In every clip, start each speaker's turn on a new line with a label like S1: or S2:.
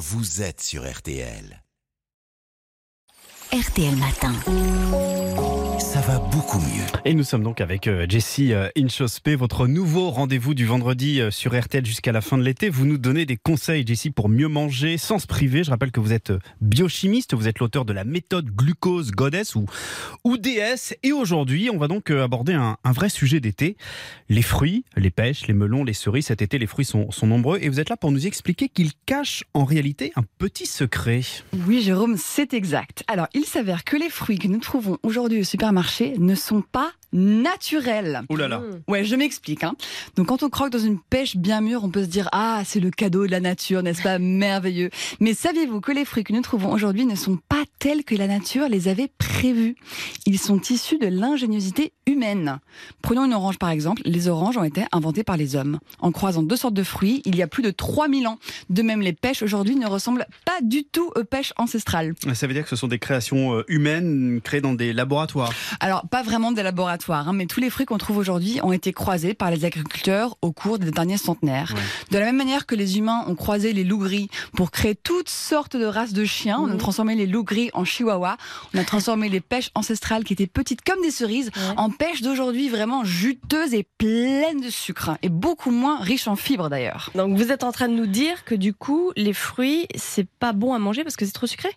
S1: vous êtes sur RTL.
S2: RTL Matin.
S1: Ça va beaucoup mieux.
S3: Et nous sommes donc avec euh, Jessie euh, Inchospé, votre nouveau rendez-vous du vendredi euh, sur RTL jusqu'à la fin de l'été. Vous nous donnez des conseils, Jessie, pour mieux manger sans se priver. Je rappelle que vous êtes biochimiste, vous êtes l'auteur de la méthode glucose goddess ou, ou DS. Et aujourd'hui, on va donc aborder un, un vrai sujet d'été. Les fruits, les pêches, les melons, les cerises. Cet été, les fruits sont, sont nombreux. Et vous êtes là pour nous expliquer qu'ils cachent en réalité un petit secret.
S4: Oui, Jérôme, c'est exact. Alors, il s'avère que les fruits que nous trouvons aujourd'hui au supermarché ne sont pas naturels.
S3: Oh là là.
S4: Ouais, je m'explique. Hein. Donc, quand on croque dans une pêche bien mûre, on peut se dire Ah, c'est le cadeau de la nature, n'est-ce pas? Merveilleux. Mais saviez-vous que les fruits que nous trouvons aujourd'hui ne sont pas tels que la nature les avait prévus? Ils sont issus de l'ingéniosité humaine. Prenons une orange par exemple. Les oranges ont été inventées par les hommes. En croisant deux sortes de fruits, il y a plus de 3000 ans. De même, les pêches aujourd'hui ne ressemblent pas du tout aux pêches ancestrales.
S3: Ça veut dire que ce sont des créations euh, humaines créées dans des laboratoires.
S4: Alors, pas vraiment des laboratoires, hein, mais tous les fruits qu'on trouve aujourd'hui ont été croisés par les agriculteurs au cours des derniers centenaires.
S3: Ouais.
S4: De la même manière que les humains ont croisé les loups gris pour créer toutes sortes de races de chiens, on a transformé les loups gris en chihuahua, on a transformé les pêches ancestrales qui étaient petites comme des cerises en pêches d'aujourd'hui vraiment juteuses et pleines de sucre, et beaucoup moins riches en fibres d'ailleurs.
S5: Donc vous êtes en train de nous dire que du coup, les fruits, c'est pas bon à manger parce que c'est trop sucré?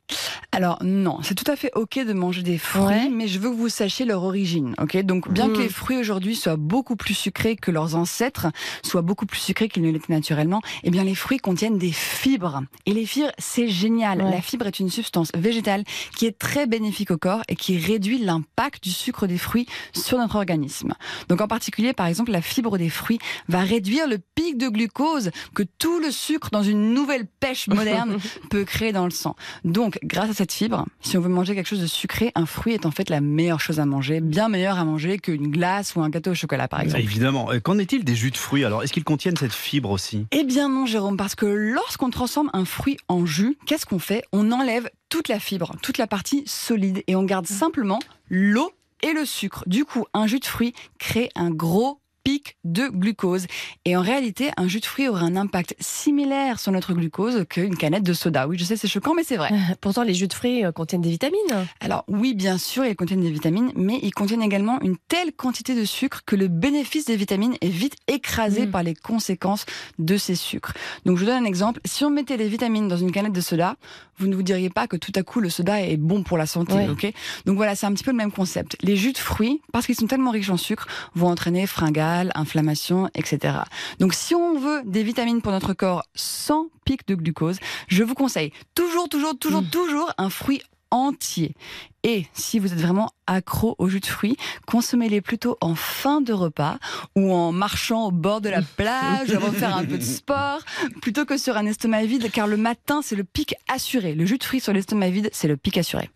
S4: Alors non, c'est tout à fait ok de manger des fruits,
S5: Ouais.
S4: mais je veux que vous sachiez leur origine. Ok, donc bien que les fruits aujourd'hui soient beaucoup plus sucrés que leurs ancêtres, soient beaucoup plus sucrés qu'ils ne l'étaient naturellement, eh bien les fruits contiennent des fibres. Et les fibres, c'est génial.
S5: Ouais.
S4: La fibre est une substance végétale qui est très bénéfique au corps et qui réduit l'impact du sucre des fruits sur notre organisme. Donc en particulier, par exemple, la fibre des fruits va réduire le pic de glucose que tout le sucre dans une nouvelle pêche moderne peut créer dans le sang. Donc, grâce à cette fibre, si on veut manger quelque chose de sucré, un fruit est en fait la meilleure chose à manger, bien meilleure à manger qu'une glace ou un gâteau au chocolat, par exemple.
S3: Évidemment. Qu'en est-il des jus de fruits alors? Est-ce qu'ils contiennent cette fibre aussi?
S4: Eh bien non, Jérôme, parce que lorsqu'on transforme un fruit en jus, qu'est-ce qu'on fait? On enlève toute la fibre, toute la partie solide, et on garde simplement l'eau et le sucre. Du coup, un jus de fruit crée un gros pic de glucose. Et en réalité, un jus de fruit aura un impact similaire sur notre glucose qu'une canette de soda. Oui, je sais, c'est choquant, mais c'est vrai.
S5: Pourtant, les jus de fruits euh, contiennent des vitamines.
S4: Alors oui, bien sûr, ils contiennent des vitamines, mais ils contiennent également une telle quantité de sucre que le bénéfice des vitamines est vite écrasé
S5: Mm.
S4: par les conséquences de ces sucres. Donc je vous donne un exemple. Si on mettait les vitamines dans une canette de soda, vous ne vous diriez pas que tout à coup le soda est bon pour la santé.
S5: Ouais.
S4: ok? Donc voilà, c'est un petit peu le même concept. Les jus de fruits, parce qu'ils sont tellement riches en sucre, vont entraîner fringales, inflammation, etc. Donc si on veut des vitamines pour notre corps sans pic de glucose, je vous conseille toujours, toujours, toujours,
S5: Mm.
S4: toujours un fruit entier. Et si vous êtes vraiment accro aux jus de fruits, consommez-les plutôt en fin de repas ou en marchant au bord de la plage avant de faire un peu de sport, plutôt que sur un estomac vide, car le matin, c'est le pic assuré. Le jus de fruits sur l'estomac vide, c'est le pic assuré.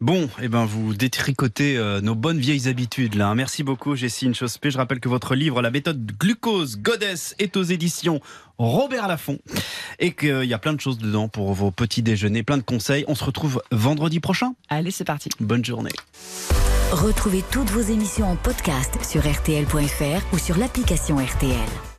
S3: Bon, eh ben vous détricotez euh, nos bonnes vieilles habitudes là. hein. Merci beaucoup, Jessie Inchospé. Je rappelle que votre livre, La méthode glucose goddess, est aux éditions Robert Laffont et qu'il y a plein de choses dedans pour vos petits déjeuners, plein de conseils. On se retrouve vendredi prochain.
S4: Allez, c'est parti.
S3: Bonne journée.
S2: Retrouvez toutes vos émissions en podcast sur RTL.fr ou sur l'application RTL.